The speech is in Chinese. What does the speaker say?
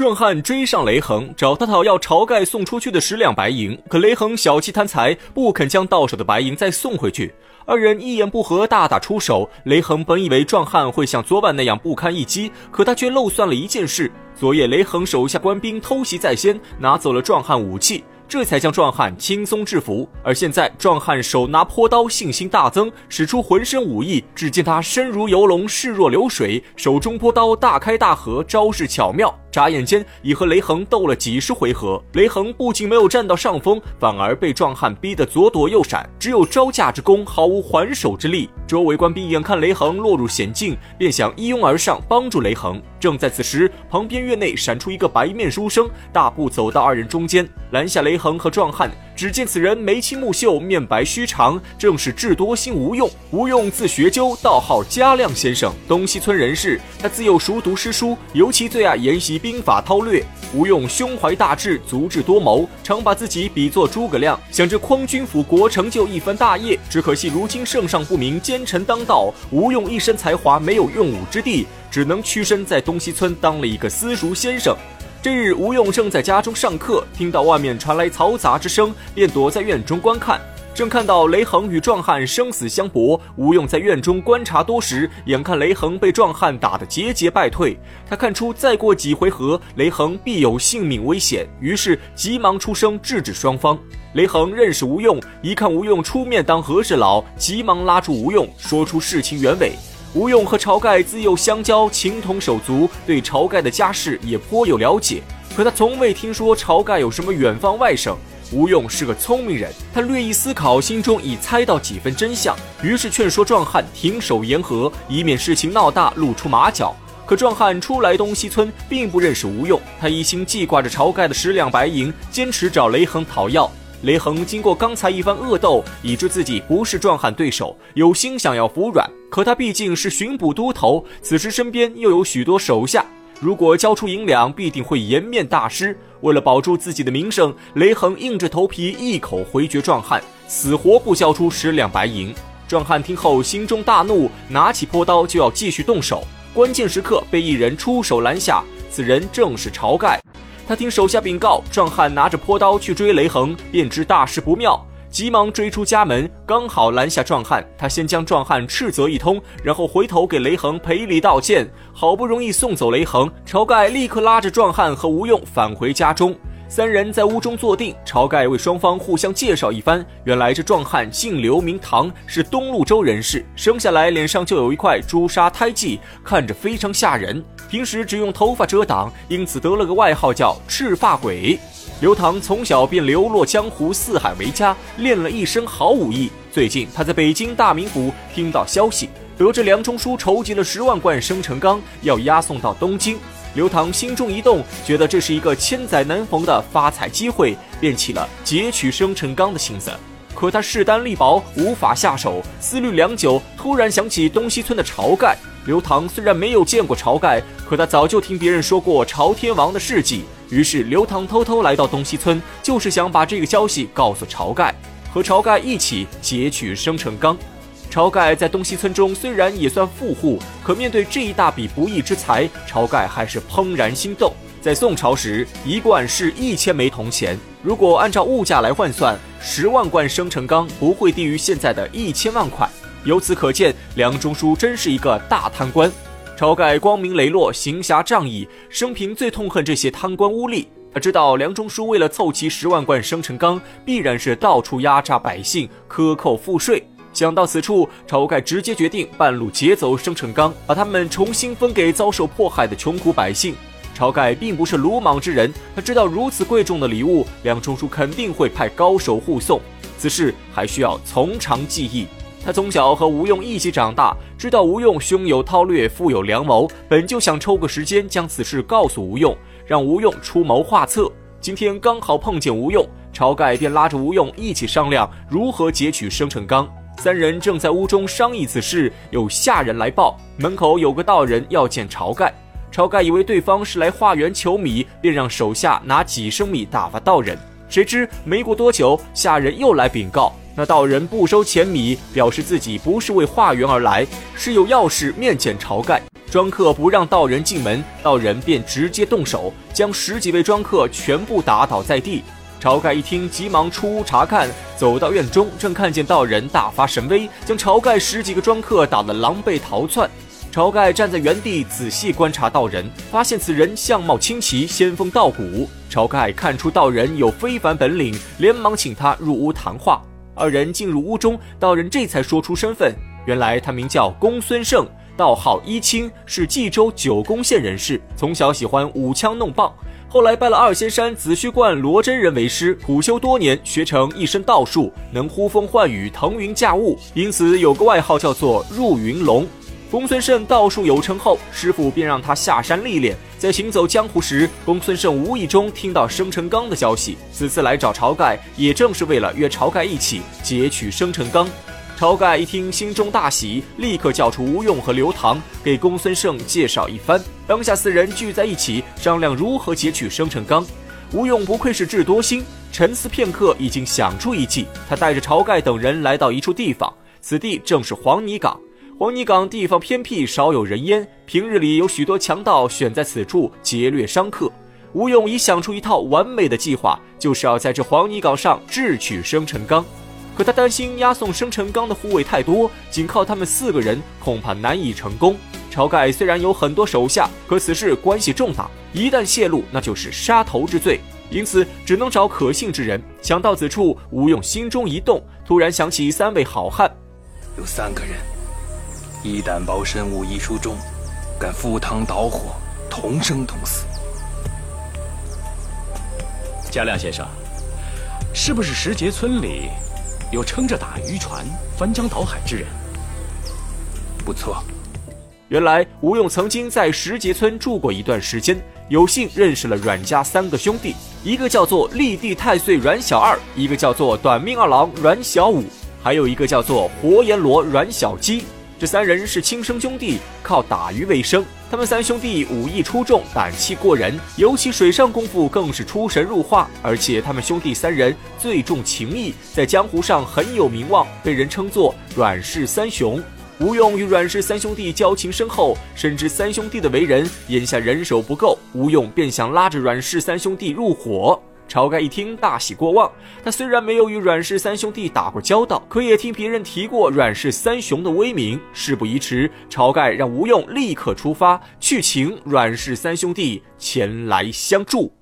壮汉追上雷横，找他讨要晁盖送出去的十两白银，可雷横小气贪财，不肯将到手的白银再送回去。二人一言不合，大打出手。雷横本以为壮汉会像昨晚那样不堪一击，可他却漏算了一件事：昨夜雷横手下官兵偷袭在先，拿走了壮汉武器。这才将壮汉轻松制服，而现在壮汉手拿坡刀，信心大增，使出浑身武艺。只见他身如游龙，势若流水，手中坡刀大开大合，招式巧妙。眨眼间已和雷横斗了几十回合，雷横不仅没有占到上风，反而被壮汉逼得左躲右闪，只有招架之功，毫无还手之力。周围官兵眼看雷横落入险境，便想一拥而上帮助雷横。正在此时，旁边院内闪出一个白面书生，大步走到二人中间，拦下雷横和壮汉。只见此人眉清目秀，面白须长，正是智多星吴用。吴用字学究，道号嘉亮先生，东西村人士。他自幼熟读诗书，尤其最爱研习兵法韬略。吴用胸怀大志，足智多谋，常把自己比作诸葛亮，想着匡君辅国，成就一番大业。只可惜如今圣上不明，奸臣当道，吴用一身才华没有用武之地，只能屈身在东西村当了一个私塾先生。这日，吴用正在家中上课，听到外面传来嘈杂之声，便躲在院中观看。正看到雷横与壮汉生死相搏，吴用在院中观察多时，眼看雷横被壮汉打得节节败退，他看出再过几回合，雷横必有性命危险，于是急忙出声制止双方。雷横认识吴用，一看吴用出面当和事佬，急忙拉住吴用，说出事情原委。吴用和晁盖自幼相交，情同手足，对晁盖的家世也颇有了解。可他从未听说晁盖有什么远方外甥。吴用是个聪明人，他略一思考，心中已猜到几分真相，于是劝说壮汉停手言和，以免事情闹大，露出马脚。可壮汉初来东西村，并不认识吴用，他一心记挂着晁盖的十两白银，坚持找雷横讨要。雷横经过刚才一番恶斗，已知自己不是壮汉对手，有心想要服软。可他毕竟是巡捕都头，此时身边又有许多手下，如果交出银两，必定会颜面大失。为了保住自己的名声，雷横硬着头皮一口回绝壮汉，死活不交出十两白银。壮汉听后心中大怒，拿起坡刀就要继续动手。关键时刻被一人出手拦下，此人正是晁盖。他听手下禀告，壮汉拿着坡刀去追雷横，便知大事不妙，急忙追出家门，刚好拦下壮汉。他先将壮汉斥责一通，然后回头给雷横赔礼道歉。好不容易送走雷横，晁盖立刻拉着壮汉和吴用返回家中。三人在屋中坐定，晁盖为双方互相介绍一番。原来这壮汉姓刘名唐，是东路州人士，生下来脸上就有一块朱砂胎记，看着非常吓人。平时只用头发遮挡，因此得了个外号叫赤发鬼。刘唐从小便流落江湖，四海为家，练了一身好武艺。最近他在北京大名府听到消息，得知梁中书筹集了十万贯生辰纲，要押送到东京。刘唐心中一动，觉得这是一个千载难逢的发财机会，便起了劫取生辰纲的心思。可他势单力薄，无法下手。思虑良久，突然想起东西村的晁盖。刘唐虽然没有见过晁盖，可他早就听别人说过朝天王的事迹。于是刘唐偷偷来到东西村，就是想把这个消息告诉晁盖，和晁盖一起劫取生辰纲。晁盖在东西村中虽然也算富户，可面对这一大笔不义之财，晁盖还是怦然心动。在宋朝时，一贯是一千枚铜钱，如果按照物价来换算，十万贯生辰纲不会低于现在的一千万块。由此可见，梁中书真是一个大贪官。晁盖光明磊落，行侠仗义，生平最痛恨这些贪官污吏。他知道梁中书为了凑齐十万贯生辰纲，必然是到处压榨百姓，克扣赋税。想到此处，晁盖直接决定半路劫走生辰纲，把他们重新分给遭受迫害的穷苦百姓。晁盖并不是鲁莽之人，他知道如此贵重的礼物，梁中书肯定会派高手护送。此事还需要从长计议。他从小和吴用一起长大，知道吴用胸有韬略，富有良谋，本就想抽个时间将此事告诉吴用，让吴用出谋划策。今天刚好碰见吴用，晁盖便拉着吴用一起商量如何劫取生辰纲。三人正在屋中商议此事，有下人来报，门口有个道人要见晁盖。晁盖以为对方是来化缘求米，便让手下拿几升米打发道人。谁知没过多久，下人又来禀告，那道人不收钱米，表示自己不是为化缘而来，是有要事面见晁盖。庄客不让道人进门，道人便直接动手，将十几位庄客全部打倒在地。晁盖一听，急忙出屋查看，走到院中，正看见道人大发神威，将晁盖十几个庄客打得狼狈逃窜。晁盖站在原地仔细观察道人，发现此人相貌清奇，仙风道骨。晁盖看出道人有非凡本领，连忙请他入屋谈话。二人进入屋中，道人这才说出身份，原来他名叫公孙胜，道号一清，是冀州九宫县人士，从小喜欢舞枪弄棒，后来拜了二仙山紫虚观罗真人为师，苦修多年，学成一身道术，能呼风唤雨、腾云驾雾，因此有个外号叫做入云龙。公孙胜道术有成后，师傅便让他下山历练。在行走江湖时，公孙胜无意中听到生辰纲的消息。此次来找晁盖，也正是为了约晁盖一起劫取生辰纲。晁盖一听，心中大喜，立刻叫出吴用和刘唐，给公孙胜介绍一番。当下四人聚在一起，商量如何劫取生辰纲。吴用不愧是智多星，沉思片刻，已经想出一计。他带着晁盖等人来到一处地方，此地正是黄泥岗。黄泥岗地方偏僻，少有人烟。平日里有许多强盗选在此处劫掠商客。吴用已想出一套完美的计划，就是要在这黄泥岗上智取生辰纲。可他担心押送生辰纲的护卫太多，仅靠他们四个人恐怕难以成功。晁盖虽然有很多手下，可此事关系重大，一旦泄露，那就是杀头之罪。因此，只能找可信之人。想到此处，吴用心中一动，突然想起三位好汉，有三个人。一胆包身武艺出众，敢赴汤蹈火，同生同死。嘉亮先生，是不是石碣村里有撑着打渔船、翻江倒海之人？不错。原来吴用曾经在石碣村住过一段时间，有幸认识了阮家三个兄弟，一个叫做立地太岁阮小二，一个叫做短命二郎阮小五，还有一个叫做活阎罗阮小鸡。这三人是亲生兄弟，靠打鱼为生。他们三兄弟武艺出众，胆气过人，尤其水上功夫更是出神入化。而且他们兄弟三人最重情义，在江湖上很有名望，被人称作阮氏三雄。吴用与阮氏三兄弟交情深厚，深知三兄弟的为人，眼下人手不够，吴用便想拉着阮氏三兄弟入伙。晁盖一听，大喜过望。他虽然没有与阮氏三兄弟打过交道，可也听别人提过阮氏三雄的威名。事不宜迟，晁盖让吴用立刻出发，去请阮氏三兄弟前来相助。